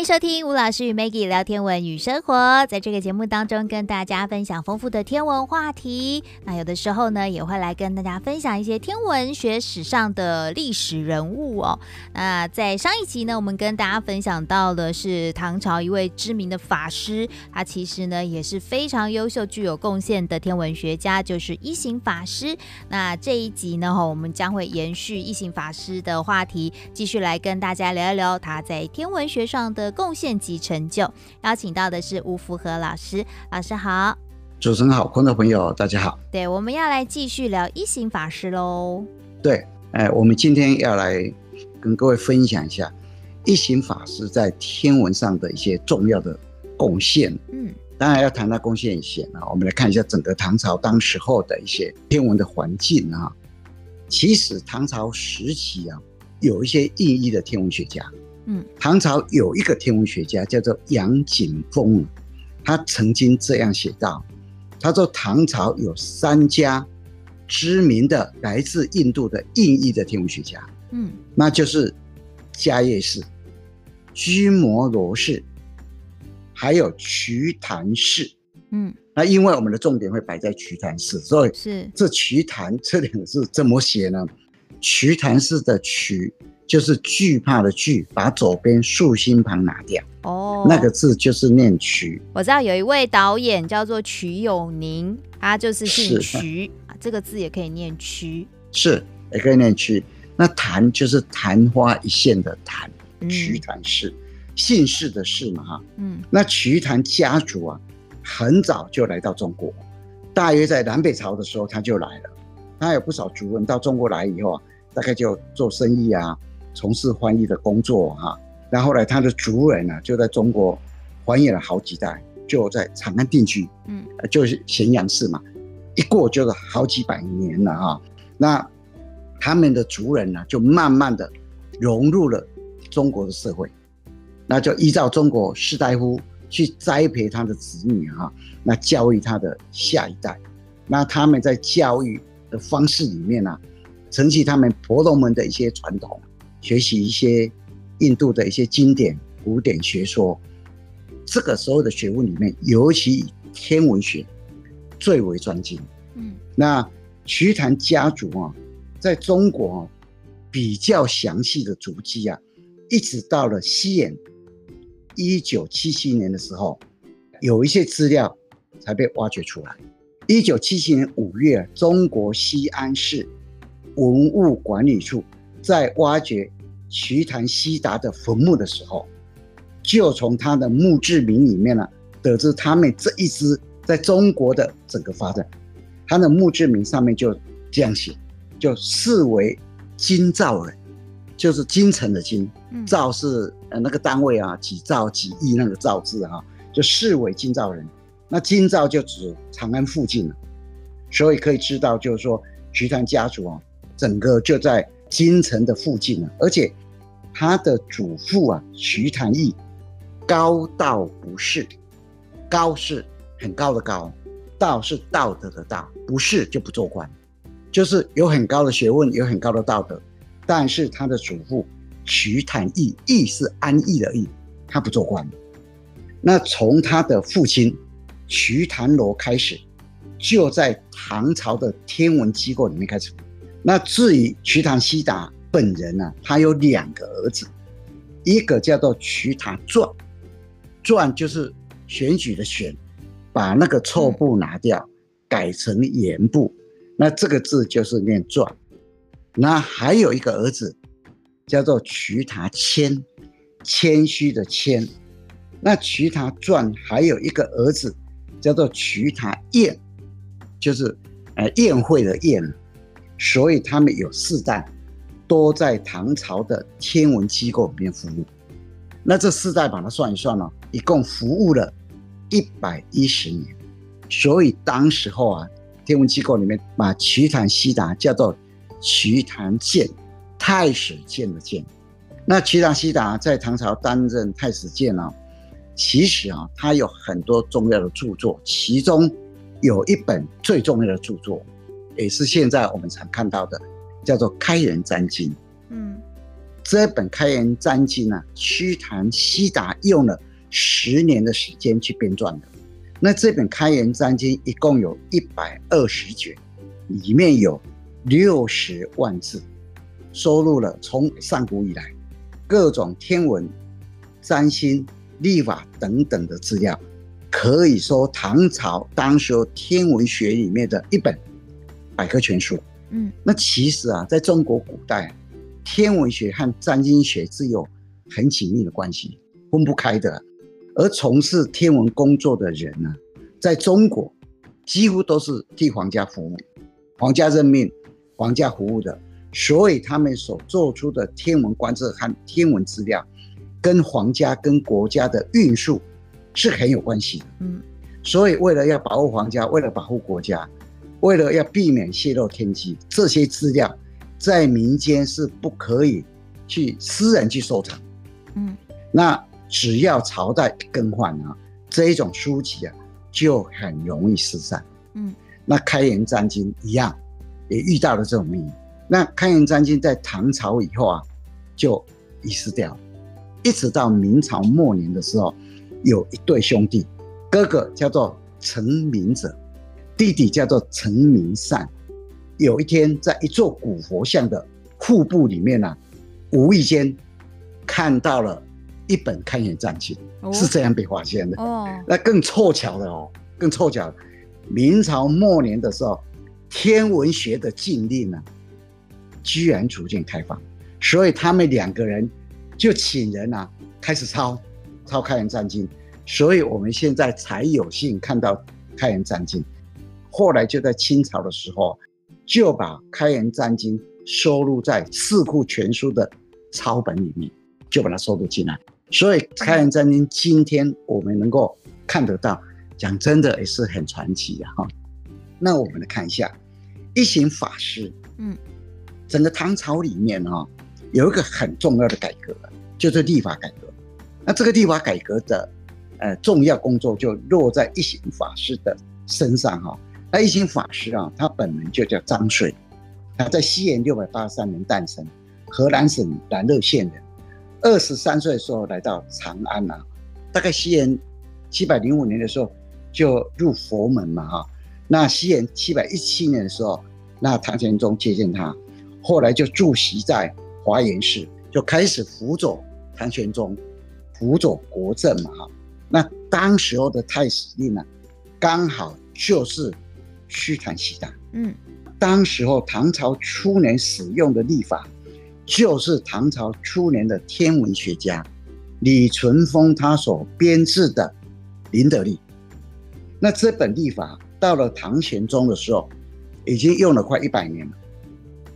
迎收听吴老师与 Maggie 聊天文与生活，在这个节目当中，跟大家分享丰富的天文话题。那有的时候呢，也会来跟大家分享一些天文学史上的历史人物哦。那在上一集呢，我们跟大家分享到的是唐朝一位知名的法师，他其实呢也是非常优秀、具有贡献的天文学家，就是一行法师。那这一集呢，我们将会延续一行法师的话题，继续来跟大家聊一聊他在天文学上的贡献及成就，邀请到的是吴福和老师，老师好，主持人好，观众朋友大家好。对，我们要来继续聊一行法师喽。对，哎，我们今天要来跟各位分享一下一行法师在天文上的一些重要的贡献。嗯，当然要谈到贡献前啊，我们来看一下整个唐朝当时候的一些天文的环境啊。其实唐朝时期啊，有一些意义的天文学家。嗯，唐朝有一个天文学家叫做杨景峰，他曾经这样写道：“他说唐朝有三家知名的来自印度的印裔的天文学家，嗯，那就是迦叶氏、居摩罗氏，还有瞿昙氏。嗯，那因为我们的重点会摆在瞿昙氏，所以是这瞿昙这两个字怎么写呢？瞿昙氏的瞿。”就是惧怕的惧，把左边竖心旁拿掉。哦，那个字就是念瞿。我知道有一位导演叫做瞿友宁，他就是姓瞿啊，这个字也可以念瞿。是，也可以念瞿。那昙就是昙花一现的昙，瞿昙氏，姓氏的氏嘛哈。嗯。那曲昙家族啊，很早就来到中国，大约在南北朝的时候他就来了。他有不少族人到中国来以后啊，大概就做生意啊。从事翻译的工作哈，然后来他的族人呢，就在中国繁衍了好几代，就在长安定居，嗯，就是咸阳市嘛，一过就是好几百年了哈。那他们的族人呢，就慢慢的融入了中国的社会，那就依照中国士大夫去栽培他的子女哈，那教育他的下一代，那他们在教育的方式里面呢，承袭他们婆罗门的一些传统。学习一些印度的一些经典古典学说，这个时候的学问里面，尤其以天文学最为专精。嗯，那瞿昙家族啊，在中国比较详细的足迹啊，一直到了西元一九七七年的时候，有一些资料才被挖掘出来。一九七七年五月，中国西安市文物管理处。在挖掘瞿昙悉达的坟墓的时候，就从他的墓志铭里面呢，得知他们这一支在中国的整个发展。他的墓志铭上面就这样写，就视为京兆人，就是京城的京，兆是呃那个单位啊，几兆几亿那个兆字啊，就视为京兆人。那京兆就指长安附近了，所以可以知道，就是说瞿昙家族啊，整个就在。京城的附近呢，而且他的祖父啊，徐坦义，高道不是，高是很高的高，道是道德的道，不是就不做官，就是有很高的学问，有很高的道德，但是他的祖父徐坦义，义是安逸的逸，他不做官。那从他的父亲瞿昙罗开始，就在唐朝的天文机构里面开始。那至于瞿昙悉达本人呢，他有两个儿子，一个叫做瞿昙传，传就是选举的选，把那个错部拿掉，改成言部，那这个字就是念传。那还有一个儿子叫做瞿昙谦，谦虚的谦。那瞿昙传还有一个儿子叫做瞿昙宴，就是呃宴会的宴。所以他们有四代都在唐朝的天文机构里面服务。那这四代把它算一算呢，一共服务了一百一十年。所以当时候啊，天文机构里面把瞿昙悉达叫做瞿昙鉴，太史鉴的鉴。那瞿昙悉达在唐朝担任太史鉴啊，其实啊，他有很多重要的著作，其中有一本最重要的著作。也是现在我们常看到的，叫做《开元占经》。嗯，这本《开元占经》呢，瞿昙悉达用了十年的时间去编撰的。那这本《开元占经》一共有一百二十卷，里面有六十万字，收录了从上古以来各种天文、占星、历法等等的资料，可以说唐朝当时天文学里面的一本百科全书。嗯，那其实啊，在中国古代。天文学和占星学是有很紧密的关系，分不开的。而从事天文工作的人呢，在中国几乎都是替皇家服务，皇家任命、皇家服务的，所以他们所做出的天文观测和天文资料，跟皇家跟国家的运输是很有关系的。嗯，所以为了要保护皇家，为了保护国家，为了要避免泄露天机，这些资料。在民间是不可以去私人去收藏，嗯，那只要朝代更换啊，这一种书籍啊就很容易失散，嗯，那《开元占经》一样也遇到了这种命运。那《开元占经》在唐朝以后啊就遗失掉了，一直到明朝末年的时候，有一对兄弟，哥哥叫做陈明者，弟弟叫做陈明善。有一天，在一座古佛像的腹部里面呢、啊，无意间看到了一本《开元占经》，是这样被发现的。哦，那更凑巧的哦，更凑巧，明朝末年的时候，天文学的禁令呢、啊，居然逐渐开放，所以他们两个人就请人啊，开始抄抄《开元占经》，所以我们现在才有幸看到《开元占经》。后来就在清朝的时候。就把《开元占经》收录在《四库全书》的抄本里面，就把它收录进来。所以《开元占经》今天我们能够看得到，讲真的也是很传奇的哈。那我们来看一下一行法师，嗯，整个唐朝里面哈有一个很重要的改革，就是立法改革。那这个立法改革的呃重要工作就落在一行法师的身上哈。那一行法师啊，他本名就叫张遂，他在西元六百八十三年诞生，河南省兰乐县人。二十三岁的时候来到长安啊，大概西元七百零五年的时候就入佛门嘛哈。那西元七百一七年的时候，那唐玄宗接见他，后来就驻锡在华严寺，就开始辅佐唐玄宗，辅佐国政嘛哈。那当时候的太史令呢，刚好就是。瞿昙悉达，嗯，当时候唐朝初年使用的历法，就是唐朝初年的天文学家李淳风他所编制的《林德历》。那这本历法到了唐玄宗的时候，已经用了快一百年了，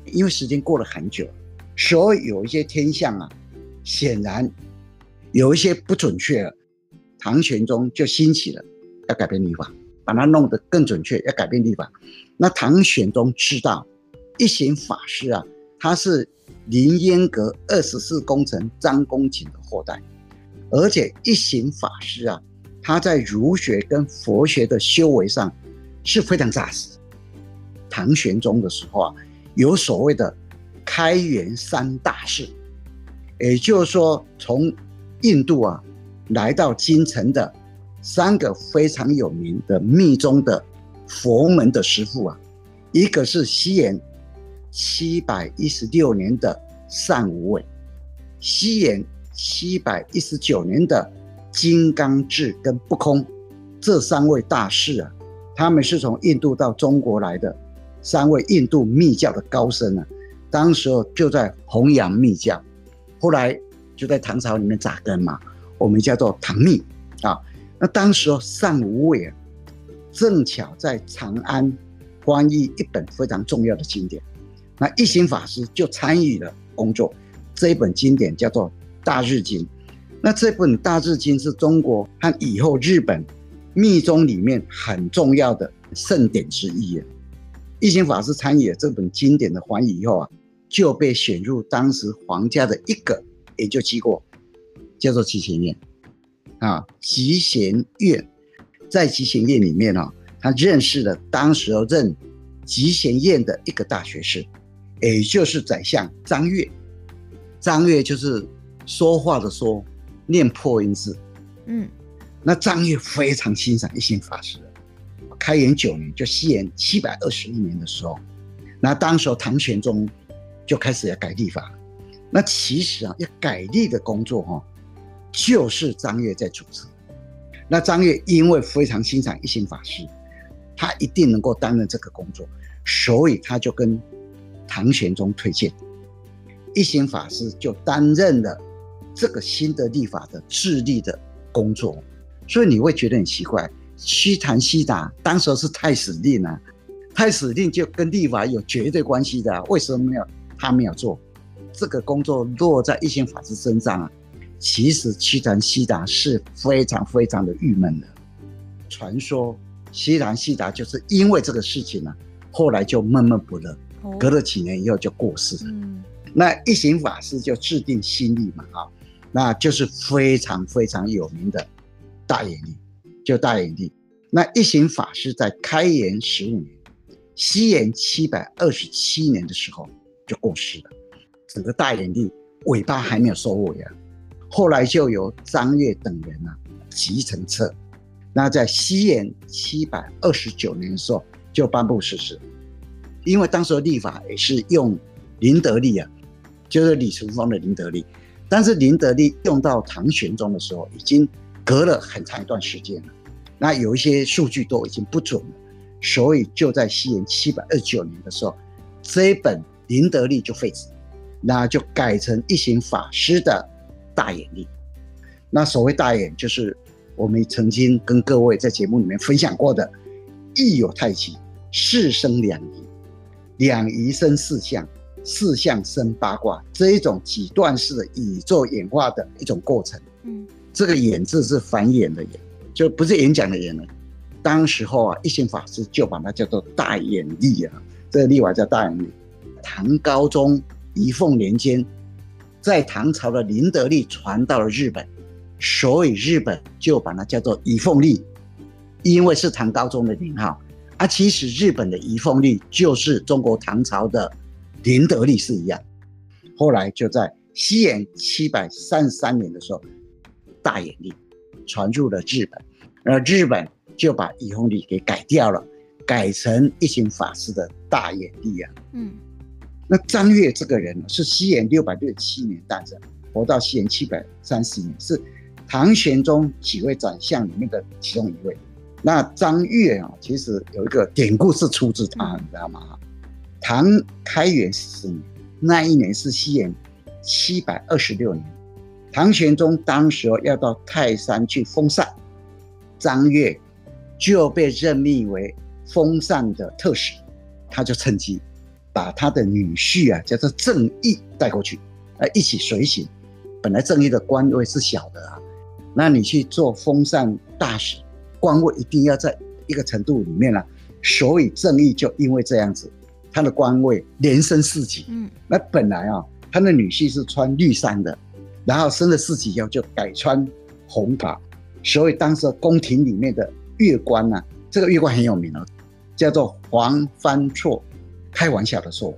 因为时间过了很久，所以有一些天象啊，显然有一些不准确了，唐玄宗就兴起了要改变历法。把它弄得更准确，要改变历法。那唐玄宗知道一行法师啊，他是凌烟阁二十四功臣张公瑾的后代，而且一行法师啊，他在儒学跟佛学的修为上是非常扎实。唐玄宗的时候啊，有所谓的开元三大士，也就是说，从印度啊来到京城的。三个非常有名的密宗的佛门的师父啊，一个是西元七百一十六年的善无畏，西元七百一十九年的金刚智跟不空，这三位大士啊，他们是从印度到中国来的三位印度密教的高僧啊，当时候就在弘扬密教，后来就在唐朝里面扎根嘛，我们叫做唐密啊。那当时哦，善无畏啊，正巧在长安翻译一本非常重要的经典，那一行法师就参与了工作。这一本经典叫做《大日经》，那这本《大日经》是中国和以后日本密宗里面很重要的圣典之一啊。一行法师参与了这本经典的翻译以后啊，就被选入当时皇家的一个研究机构，叫做七贤院。啊，集贤院在集贤院里面啊，他认识了当时任集贤院的一个大学士，也就是宰相张悦。张悦就是说话的说，念破音字。嗯，那张悦非常欣赏一心法师。开元九年，就西元七百二十一年的时候，那当时唐玄宗就开始要改历法。那其实啊，要改历的工作哈，就是张悦在主持。那张悦因为非常欣赏一行法师，他一定能够担任这个工作，所以他就跟唐玄宗推荐，一行法师就担任了这个新的立法的制历的工作。所以你会觉得很奇怪，祛坛西达当时是太史令啊，太史令就跟立法有绝对关系的，为什么没有他没有做这个工作落在一行法师身上啊？其实祛坛西达是非常非常的郁闷的。传说祛坛西达就是因为这个事情呢、啊，后来就闷闷不乐，隔了几年以后就过世了。那一行法师就制定新历嘛，啊，那就是非常非常有名的大眼历，就大眼历。那一行法师在开元十五年，西元七百二十七年的时候就过世了，整个大眼历尾巴还没有收尾啊。后来就由张悦等人啊集成册，那在西元七百二十九年的时候就颁布实。施，因为当时的历法也是用麟德历啊，就是李淳风的麟德历，但是麟德历用到唐玄宗的时候已经隔了很长一段时间了，那有一些数据都已经不准了，所以就在西元七百二十九年的时候，这一本麟德历就废止，那就改成一行法师的。大眼力，那所谓大眼，就是我们曾经跟各位在节目里面分享过的，一有太极，四生两仪，两仪生四象，四象生八卦，这一种几段式的宇宙演化的一种过程。嗯，这个演字是繁衍的演，就不是演讲的演了。当时候啊，一心法师就把它叫做大眼力啊，这个历法叫大眼力。唐高宗仪凤年间。在唐朝的麟德历传到了日本，所以日本就把它叫做仪凤历，因为是唐高宗的年号。啊，其实日本的仪凤历就是中国唐朝的麟德历是一样。后来就在西元七百三十三年的时候，大衍历传入了日本，而日本就把仪凤历给改掉了，改成一行法师的大衍历啊。嗯。那张悦这个人呢，是西元六百六十七年诞生，活到西元七百三十年，是唐玄宗几位宰相里面的其中一位。那张悦啊，其实有一个典故是出自他，你知道吗？唐开元十年，那一年是西元七百二十六年，唐玄宗当时要到泰山去封禅，张悦就被任命为封禅的特使，他就趁机。把他的女婿啊，叫做郑义带过去，呃，一起随行。本来郑义的官位是小的啊，那你去做封禅大使，官位一定要在一个程度里面啊。所以郑义就因为这样子，他的官位连升四级。嗯，那本来啊，他的女婿是穿绿衫的，然后升了四级以后就改穿红袍。所以当时宫廷里面的乐官呐，这个乐官很有名哦，叫做黄帆错。开玩笑的说：“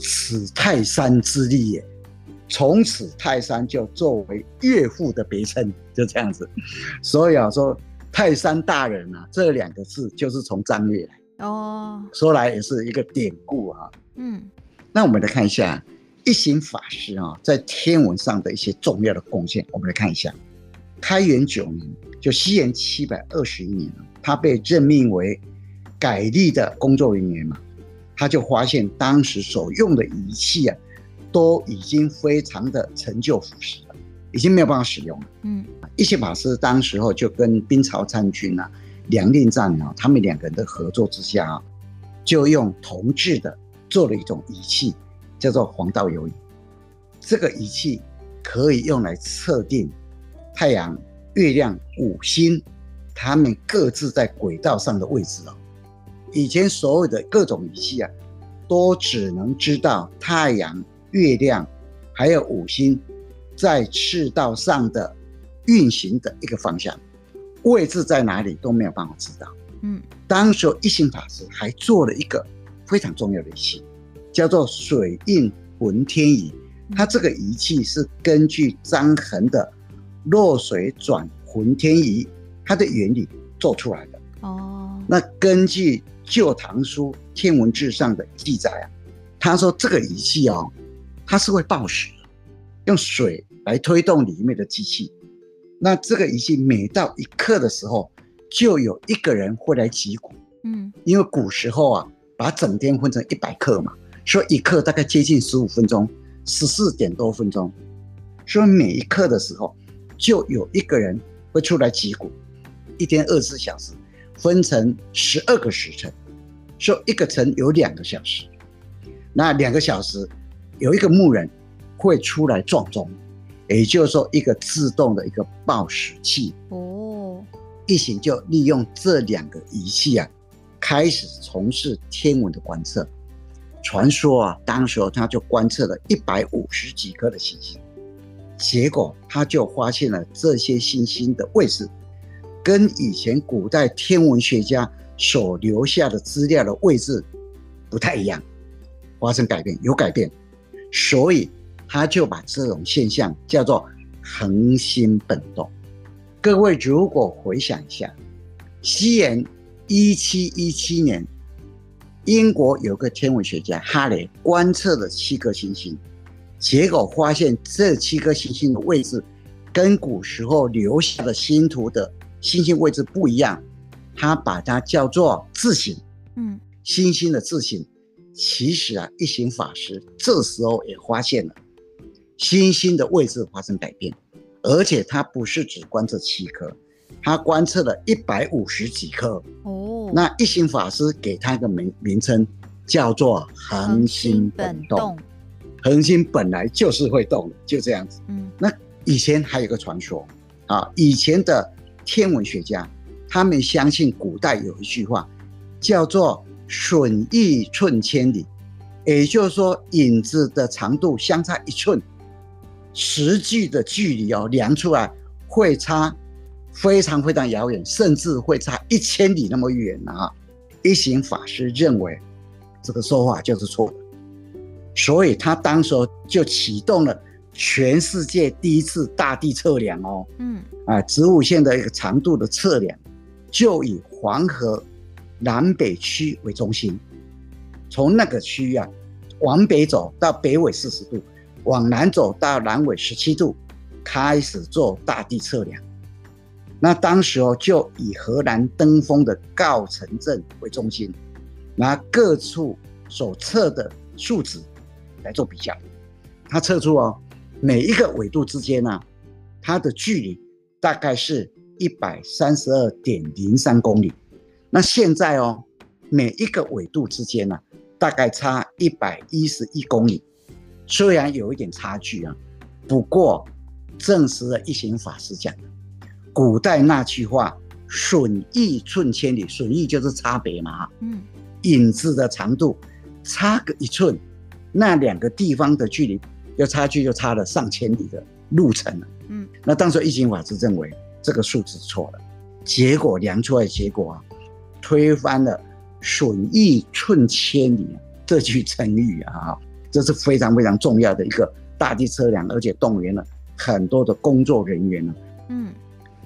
此泰山之力也。”从此泰山就作为岳父的别称，就这样子。所以啊，说泰山大人啊，这两个字就是从张岳来哦。说来也是一个典故啊。嗯，那我们来看一下一行法师啊，在天文上的一些重要的贡献。我们来看一下，开元九年，就西元七百二十一年，他被任命为改历的工作人员嘛。他就发现当时所用的仪器啊，都已经非常的陈旧腐蚀了，已经没有办法使用了。嗯，一些法师当时候就跟兵曹参军啊、梁令赞啊，他们两个人的合作之下啊，就用铜制的做了一种仪器，叫做黄道游仪。这个仪器可以用来测定太阳、月亮、五星，他们各自在轨道上的位置哦。以前所有的各种仪器啊，都只能知道太阳、月亮，还有五星在赤道上的运行的一个方向，位置在哪里都没有办法知道。嗯，当时一行法师还做了一个非常重要的仪器，叫做水印浑天仪，它这个仪器是根据张衡的落水转浑天仪，它的原理做出来的。哦，那根据《旧唐书·天文志》上的记载啊，他说这个仪器哦，它是会报时，用水来推动里面的机器。那这个仪器每到一刻的时候，就有一个人会来击鼓。嗯，因为古时候啊，把整天分成一百刻嘛，所以一刻大概接近十五分钟。十四点多分钟，所以每一刻的时候，就有一个人会出来击鼓。一天二十四小时，分成十二个时辰，说一个辰有两个小时。那两个小时，有一个牧人会出来撞钟，也就是说，一个自动的一个报时器。哦，一行就利用这两个仪器啊，开始从事天文的观测。传说啊，当时他就观测了一百五十几颗的星星，结果他就发现了这些星星的位置，跟以前古代天文学家所留下的资料的位置不太一样，发生改变，有改变，所以他就把这种现象叫做恒星本动。各位如果回想一下，西元一七一七年。英国有个天文学家哈雷观测了七颗星星，结果发现这七颗星星的位置跟古时候留下的星图的星星位置不一样，他把它叫做自省。嗯，星星的自省。其实啊，一行法师这时候也发现了星星的位置发生改变，而且他不是只观测七颗，他观测了一百五十几颗。哦。那一行法师给他一个名名称，叫做恒星本动。恒星本来就是会动的，就这样子。嗯，那以前还有个传说啊，以前的天文学家他们相信古代有一句话，叫做“损益寸千里”，也就是说影子的长度相差一寸，实际的距离哦量出来会差。非常非常遥远，甚至会差一千里那么远啊！一行法师认为这个说法就是错的，所以他当时就启动了全世界第一次大地测量哦，嗯啊，子午线的一个长度的测量，就以黄河南北区为中心，从那个区域啊往北走到北纬四十度，往南走到南纬十七度，开始做大地测量。那当时哦，就以河南登封的郜城镇为中心，拿各处所测的数值来做比较，他测出哦，每一个纬度之间呢，它的距离大概是一百三十二点零三公里。那现在哦，每一个纬度之间呢，大概差一百一十一公里，虽然有一点差距啊，不过证实了一行法师讲的。古代那句话“损益寸千里”，损益就是差别嘛，嗯，影子的长度差个一寸，那两个地方的距离要差距就差了上千里的路程了，嗯，那当时一行法师认为这个数字错了，结果量出来结果啊，推翻了“损益寸千里”这句成语啊，这是非常非常重要的一个大地测量，而且动员了很多的工作人员呢，嗯。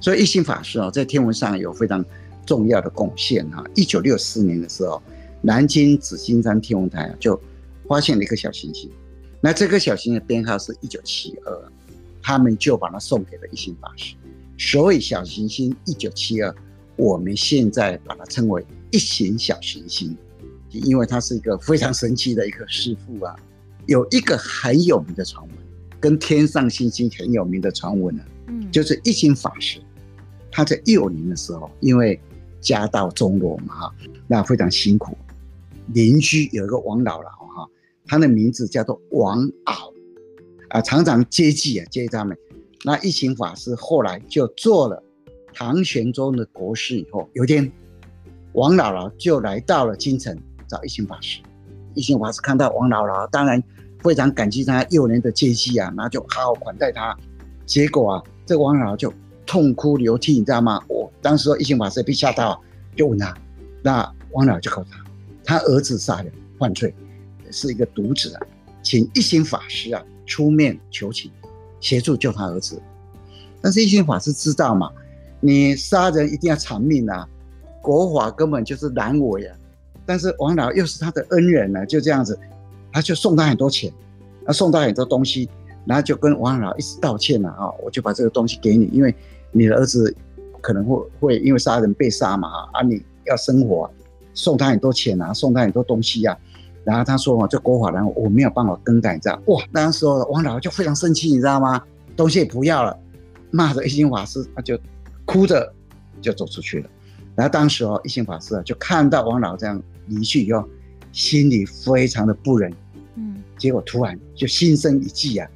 所以一心法师啊，在天文上有非常重要的贡献啊。一九六四年的时候，南京紫金山天文台啊就发现了一个小行星，那这颗小行星的编号是一九七二，他们就把它送给了一星法师。所以小行星一九七二，我们现在把它称为一行小行星，因为它是一个非常神奇的一个师傅啊。有一个很有名的传闻，跟天上星星很有名的传闻呢，嗯，就是一行法师。他在幼年的时候，因为家道中落嘛，哈，那非常辛苦。邻居有一个王姥姥，哈，他的名字叫做王敖，啊，常常接济啊，接济他们。那一行法师后来就做了唐玄宗的国师以后，有一天，王姥姥就来到了京城找一行法师。一行法师看到王姥姥，当然非常感激他幼年的接济啊，那就好好款待他。结果啊，这个王姥姥就。痛哭流涕，你知道吗？我当时说一行法师被吓到，就问他，那王老就告诉他，他儿子杀人犯罪，是一个独子啊。请一行法师啊出面求情，协助救他儿子。但是一行法师知道嘛，你杀人一定要偿命啊，国法根本就是难为啊。但是王老又是他的恩人呢，就这样子，他就送他很多钱，他送他很多东西，然后就跟王老一直道歉了啊，我就把这个东西给你，因为你的儿子可能会会因为杀人被杀嘛啊，你要生活，送他很多钱啊，送他很多东西呀、啊。然后他说哦，这国法然后我没有办法更改，你知道？哇，那时候王老就非常生气，你知道吗？东西也不要了，骂着一心法师，他就哭着就走出去了。然后当时哦，一心法师啊就看到王老这样。离去以后，心里非常的不忍，嗯，结果突然就心生一计啊，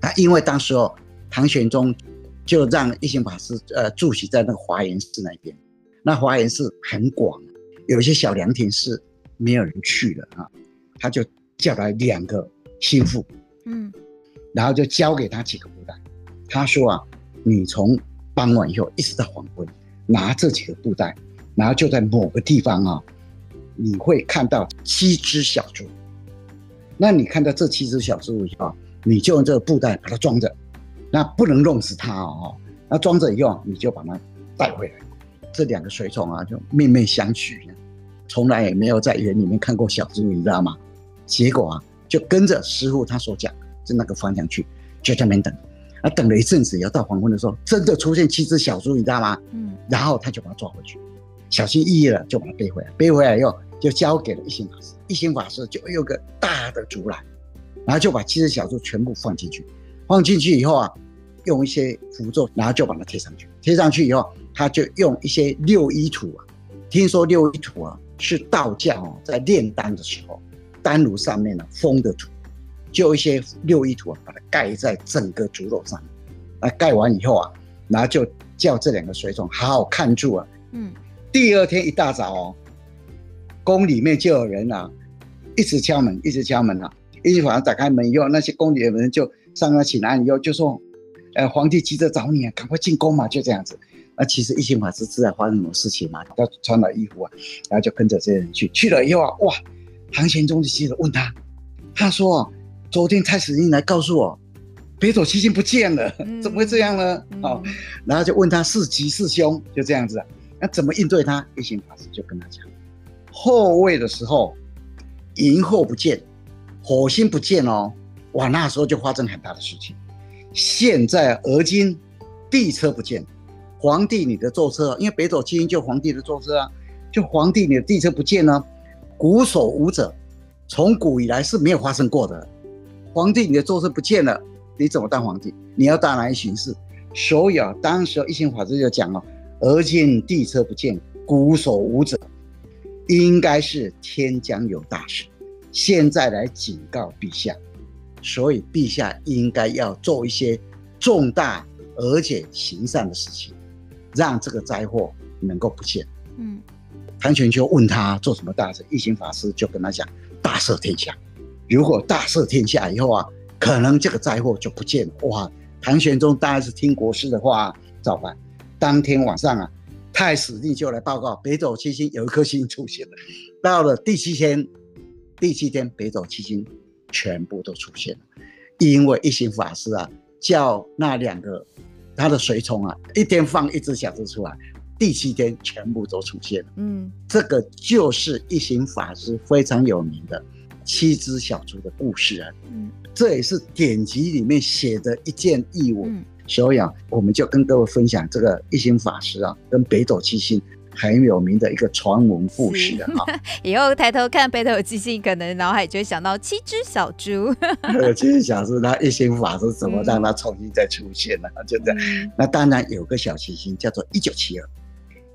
他因为当时候唐玄宗就让一心法师呃住息在那个华严寺那边，那华严寺很广，有一些小凉亭是没有人去的啊，他就叫来两个心腹，嗯，然后就交给他几个布袋，他说啊，你从傍晚以后一直到黄昏，拿这几个布袋，然后就在某个地方啊。你会看到七只小猪，那你看到这七只小猪以后，你就用这个布袋把它装着，那不能弄死它哦。那装着以后，你就把它带回来。这两个随从啊，就面面相觑，从来也没有在园里面看过小猪，你知道吗？结果啊，就跟着师傅他所讲，就那个方向去，就在那边等。啊，等了一阵子，要到黄昏的时候，真的出现七只小猪，你知道吗？嗯。然后他就把它抓回去，小心翼翼的就把它背回来。背回来以后。就交给了一行法师，一行法师就有个大的竹篮，然后就把七只小猪全部放进去，放进去以后啊，用一些符咒，然后就把它贴上去。贴上去以后，他就用一些六一土啊，听说六一土啊是道教哦在炼丹的时候，丹炉上面呢封的土，就一些六一土啊，把它盖在整个竹篓上面。那盖完以后啊，然后就叫这两个随从好好看住啊。嗯，第二天一大早哦。宫里面就有人啊，一直敲门，一直敲门啊。一直晚上打开门以后，那些宫里的人就上来请安以后，就说：“呃，皇帝急着找你啊，赶快进宫嘛。”就这样子。那其实一行法师知道发生什么事情嘛，他穿了衣服啊，然后就跟着这些人去。去了以后啊，哇，唐玄宗就急着问他，他说：“昨天太史令来告诉我，北斗七星不见了，怎么会这样呢？”哦，然后就问他是吉是凶，就这样子。那怎么应对他？一行法师就跟他讲。后位的时候，银后不见，火星不见哦，哇，那时候就发生很大的事情。现在而今，地车不见，皇帝你的坐车，因为北斗七星就皇帝的坐车啊，就皇帝你的地车不见呢，古所无者，从古以来是没有发生过的。皇帝你的坐车不见了，你怎么当皇帝？你要大来巡视。所以啊，当时一行法师就讲了，而今帝车不见，古所无者。应该是天将有大事，现在来警告陛下，所以陛下应该要做一些重大而且行善的事情，让这个灾祸能够不见。嗯，唐玄宗问他做什么大事，一行法师就跟他讲：大赦天下。如果大赦天下以后啊，可能这个灾祸就不见了。哇，唐玄宗当然是听国师的话啊照办。当天晚上啊。太史令就来报告，北斗七星有一颗星出现了。到了第七天，第七天北斗七星全部都出现了，因为一行法师啊，叫那两个他的随从啊，一天放一只小猪出来，第七天全部都出现了。嗯，这个就是一行法师非常有名的七只小猪的故事啊。嗯，这也是典籍里面写的一件异闻。嗯所以啊，我们就跟各位分享这个一行法师啊，跟北斗七星很有名的一个传闻故事啊。以后抬头看北斗七星，可能脑海就会想到七只小猪。七只小猪，那一行法师怎么让它重新再出现呢？嗯、就这样。那当然有个小行星叫做一九七二，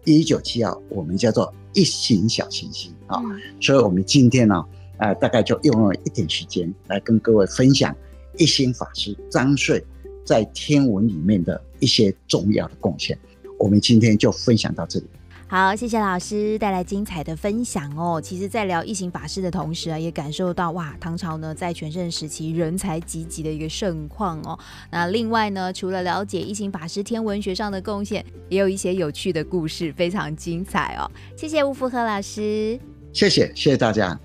一九七二我们叫做一型小行星啊。嗯、所以我们今天呢，啊、呃，大概就用了一点时间来跟各位分享一心法师张顺。在天文里面的一些重要的贡献，我们今天就分享到这里。好，谢谢老师带来精彩的分享哦。其实，在聊一行法师的同时啊，也感受到哇，唐朝呢在全盛时期人才济济的一个盛况哦。那另外呢，除了了解一行法师天文学上的贡献，也有一些有趣的故事，非常精彩哦。谢谢吴福和老师，谢谢谢谢大家。